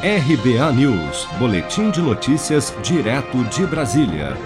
RBA News, Boletim de Notícias, direto de Brasília.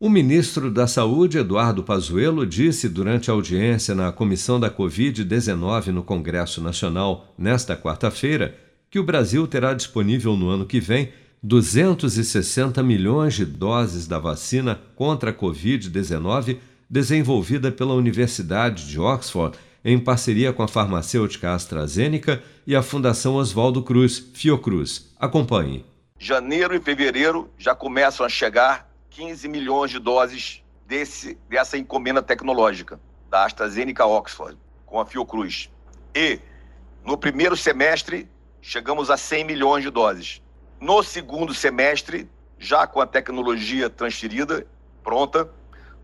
O ministro da Saúde, Eduardo Pazuello, disse durante a audiência na Comissão da Covid-19 no Congresso Nacional, nesta quarta-feira, que o Brasil terá disponível no ano que vem 260 milhões de doses da vacina contra a Covid-19 desenvolvida pela Universidade de Oxford em parceria com a farmacêutica AstraZeneca e a Fundação Oswaldo Cruz, Fiocruz. Acompanhe. Janeiro e fevereiro já começam a chegar 15 milhões de doses desse, dessa encomenda tecnológica da AstraZeneca Oxford com a Fiocruz. E no primeiro semestre chegamos a 100 milhões de doses. No segundo semestre, já com a tecnologia transferida, pronta,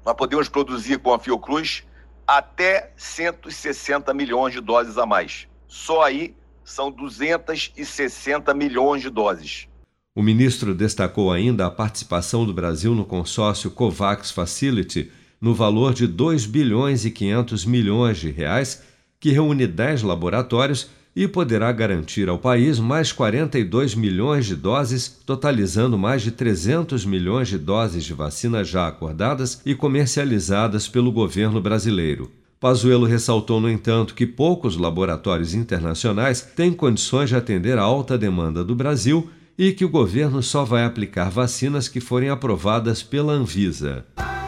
nós podemos produzir com a Fiocruz até 160 milhões de doses a mais. Só aí são 260 milhões de doses. O ministro destacou ainda a participação do Brasil no consórcio COVAX Facility no valor de 2 bilhões e 500 milhões de reais, que reúne 10 laboratórios e poderá garantir ao país mais 42 milhões de doses, totalizando mais de 300 milhões de doses de vacina já acordadas e comercializadas pelo governo brasileiro. Pazuello ressaltou, no entanto, que poucos laboratórios internacionais têm condições de atender a alta demanda do Brasil e que o governo só vai aplicar vacinas que forem aprovadas pela Anvisa.